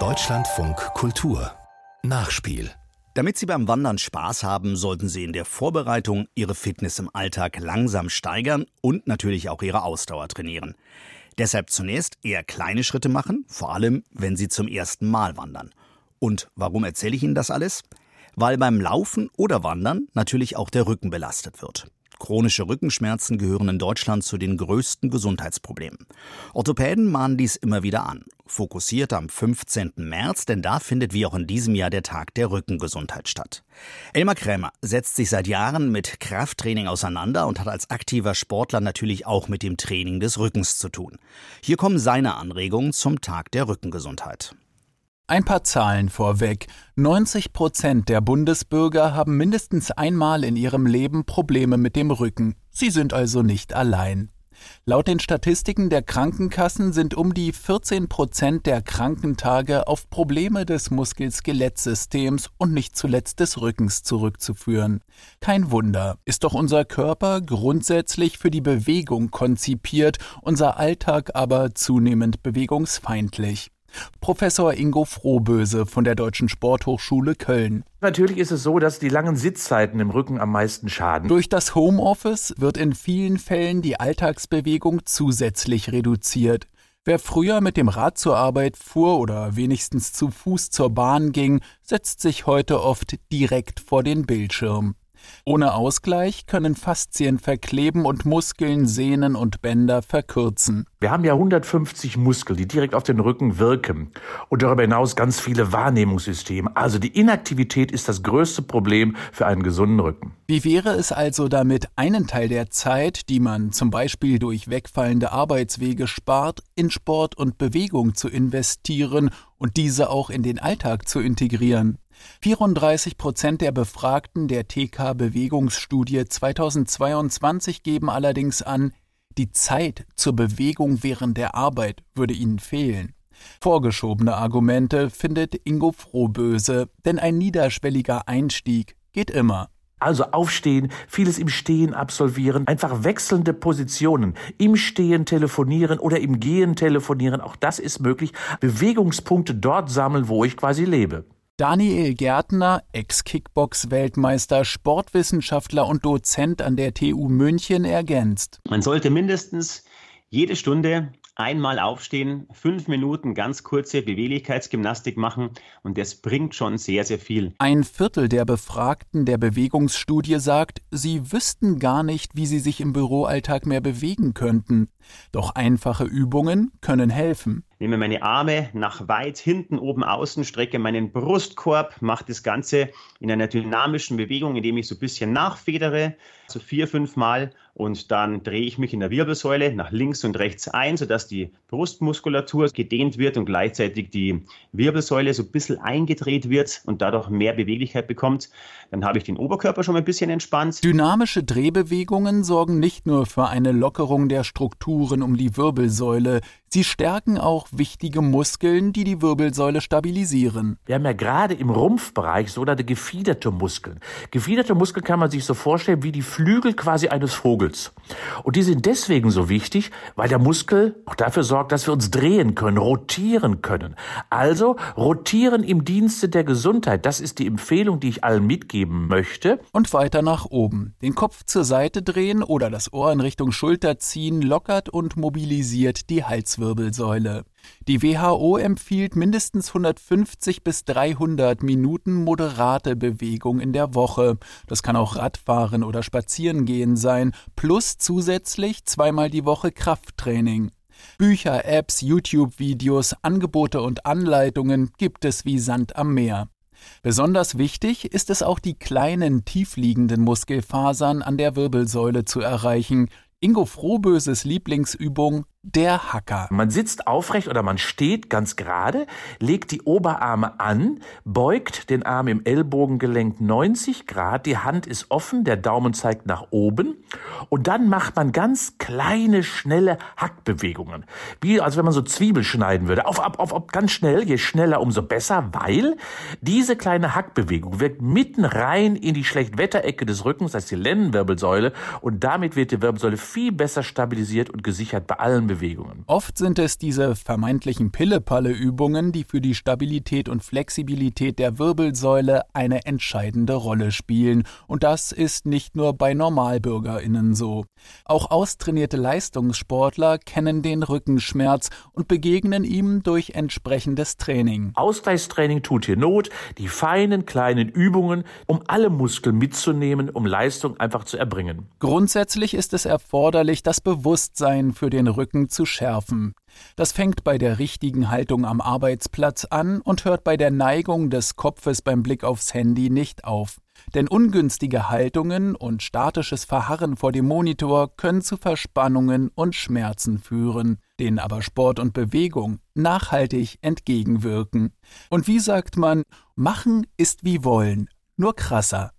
Deutschlandfunk Kultur Nachspiel damit Sie beim Wandern Spaß haben, sollten Sie in der Vorbereitung Ihre Fitness im Alltag langsam steigern und natürlich auch Ihre Ausdauer trainieren. Deshalb zunächst eher kleine Schritte machen, vor allem wenn Sie zum ersten Mal wandern. Und warum erzähle ich Ihnen das alles? Weil beim Laufen oder Wandern natürlich auch der Rücken belastet wird. Chronische Rückenschmerzen gehören in Deutschland zu den größten Gesundheitsproblemen. Orthopäden mahnen dies immer wieder an. Fokussiert am 15. März, denn da findet wie auch in diesem Jahr der Tag der Rückengesundheit statt. Elmar Krämer setzt sich seit Jahren mit Krafttraining auseinander und hat als aktiver Sportler natürlich auch mit dem Training des Rückens zu tun. Hier kommen seine Anregungen zum Tag der Rückengesundheit. Ein paar Zahlen vorweg. 90 Prozent der Bundesbürger haben mindestens einmal in ihrem Leben Probleme mit dem Rücken. Sie sind also nicht allein. Laut den Statistiken der Krankenkassen sind um die 14 Prozent der Krankentage auf Probleme des Muskel-Skelettsystems und nicht zuletzt des Rückens zurückzuführen. Kein Wunder, ist doch unser Körper grundsätzlich für die Bewegung konzipiert, unser Alltag aber zunehmend bewegungsfeindlich. Professor Ingo Frohböse von der Deutschen Sporthochschule Köln. Natürlich ist es so, dass die langen Sitzzeiten im Rücken am meisten schaden. Durch das Homeoffice wird in vielen Fällen die Alltagsbewegung zusätzlich reduziert. Wer früher mit dem Rad zur Arbeit fuhr oder wenigstens zu Fuß zur Bahn ging, setzt sich heute oft direkt vor den Bildschirm. Ohne Ausgleich können Faszien verkleben und Muskeln, Sehnen und Bänder verkürzen. Wir haben ja 150 Muskeln, die direkt auf den Rücken wirken und darüber hinaus ganz viele Wahrnehmungssysteme. Also die Inaktivität ist das größte Problem für einen gesunden Rücken. Wie wäre es also damit, einen Teil der Zeit, die man zum Beispiel durch wegfallende Arbeitswege spart, in Sport und Bewegung zu investieren und diese auch in den Alltag zu integrieren? 34 Prozent der Befragten der TK-Bewegungsstudie 2022 geben allerdings an, die Zeit zur Bewegung während der Arbeit würde ihnen fehlen. Vorgeschobene Argumente findet Ingo Frohböse, denn ein niederschwelliger Einstieg geht immer. Also aufstehen, vieles im Stehen absolvieren, einfach wechselnde Positionen, im Stehen telefonieren oder im Gehen telefonieren, auch das ist möglich. Bewegungspunkte dort sammeln, wo ich quasi lebe. Daniel Gärtner, Ex-Kickbox-Weltmeister, Sportwissenschaftler und Dozent an der TU München ergänzt. Man sollte mindestens jede Stunde einmal aufstehen, fünf Minuten ganz kurze Beweglichkeitsgymnastik machen und das bringt schon sehr, sehr viel. Ein Viertel der Befragten der Bewegungsstudie sagt, sie wüssten gar nicht, wie sie sich im Büroalltag mehr bewegen könnten. Doch einfache Übungen können helfen. Nehme meine Arme nach weit hinten oben außen, strecke meinen Brustkorb, mache das Ganze in einer dynamischen Bewegung, indem ich so ein bisschen nachfedere, so vier, fünf Mal und dann drehe ich mich in der Wirbelsäule nach links und rechts ein, sodass die Brustmuskulatur gedehnt wird und gleichzeitig die Wirbelsäule so ein bisschen eingedreht wird und dadurch mehr Beweglichkeit bekommt. Dann habe ich den Oberkörper schon ein bisschen entspannt. Dynamische Drehbewegungen sorgen nicht nur für eine Lockerung der Strukturen um die Wirbelsäule, Sie stärken auch wichtige Muskeln, die die Wirbelsäule stabilisieren. Wir haben ja gerade im Rumpfbereich sogenannte gefiederte Muskeln. Gefiederte Muskeln kann man sich so vorstellen wie die Flügel quasi eines Vogels. Und die sind deswegen so wichtig, weil der Muskel auch dafür sorgt, dass wir uns drehen können, rotieren können. Also rotieren im Dienste der Gesundheit. Das ist die Empfehlung, die ich allen mitgeben möchte. Und weiter nach oben. Den Kopf zur Seite drehen oder das Ohr in Richtung Schulter ziehen lockert und mobilisiert die Halswirbel. Halswirbelsäule. Die WHO empfiehlt mindestens 150 bis 300 Minuten moderate Bewegung in der Woche. Das kann auch Radfahren oder Spazierengehen sein, plus zusätzlich zweimal die Woche Krafttraining. Bücher, Apps, YouTube-Videos, Angebote und Anleitungen gibt es wie Sand am Meer. Besonders wichtig ist es auch, die kleinen tiefliegenden Muskelfasern an der Wirbelsäule zu erreichen. Ingo Frohböses Lieblingsübung der Hacker. Man sitzt aufrecht oder man steht ganz gerade, legt die Oberarme an, beugt den Arm im Ellbogengelenk 90 Grad, die Hand ist offen, der Daumen zeigt nach oben und dann macht man ganz kleine, schnelle Hackbewegungen. Wie als wenn man so Zwiebel schneiden würde. Auf, auf, auf, ganz schnell, je schneller, umso besser, weil diese kleine Hackbewegung wirkt mitten rein in die Schlechtwetterecke des Rückens, das heißt die Lendenwirbelsäule und damit wird die Wirbelsäule viel besser stabilisiert und gesichert bei allen Bewegungen Bewegungen. Oft sind es diese vermeintlichen Pille-Palle-Übungen, die für die Stabilität und Flexibilität der Wirbelsäule eine entscheidende Rolle spielen. Und das ist nicht nur bei NormalbürgerInnen so. Auch austrainierte Leistungssportler kennen den Rückenschmerz und begegnen ihm durch entsprechendes Training. Ausgleichstraining tut hier Not, die feinen kleinen Übungen, um alle Muskeln mitzunehmen, um Leistung einfach zu erbringen. Grundsätzlich ist es erforderlich, das Bewusstsein für den Rücken zu schärfen. Das fängt bei der richtigen Haltung am Arbeitsplatz an und hört bei der Neigung des Kopfes beim Blick aufs Handy nicht auf. Denn ungünstige Haltungen und statisches Verharren vor dem Monitor können zu Verspannungen und Schmerzen führen, denen aber Sport und Bewegung nachhaltig entgegenwirken. Und wie sagt man, machen ist wie wollen, nur krasser.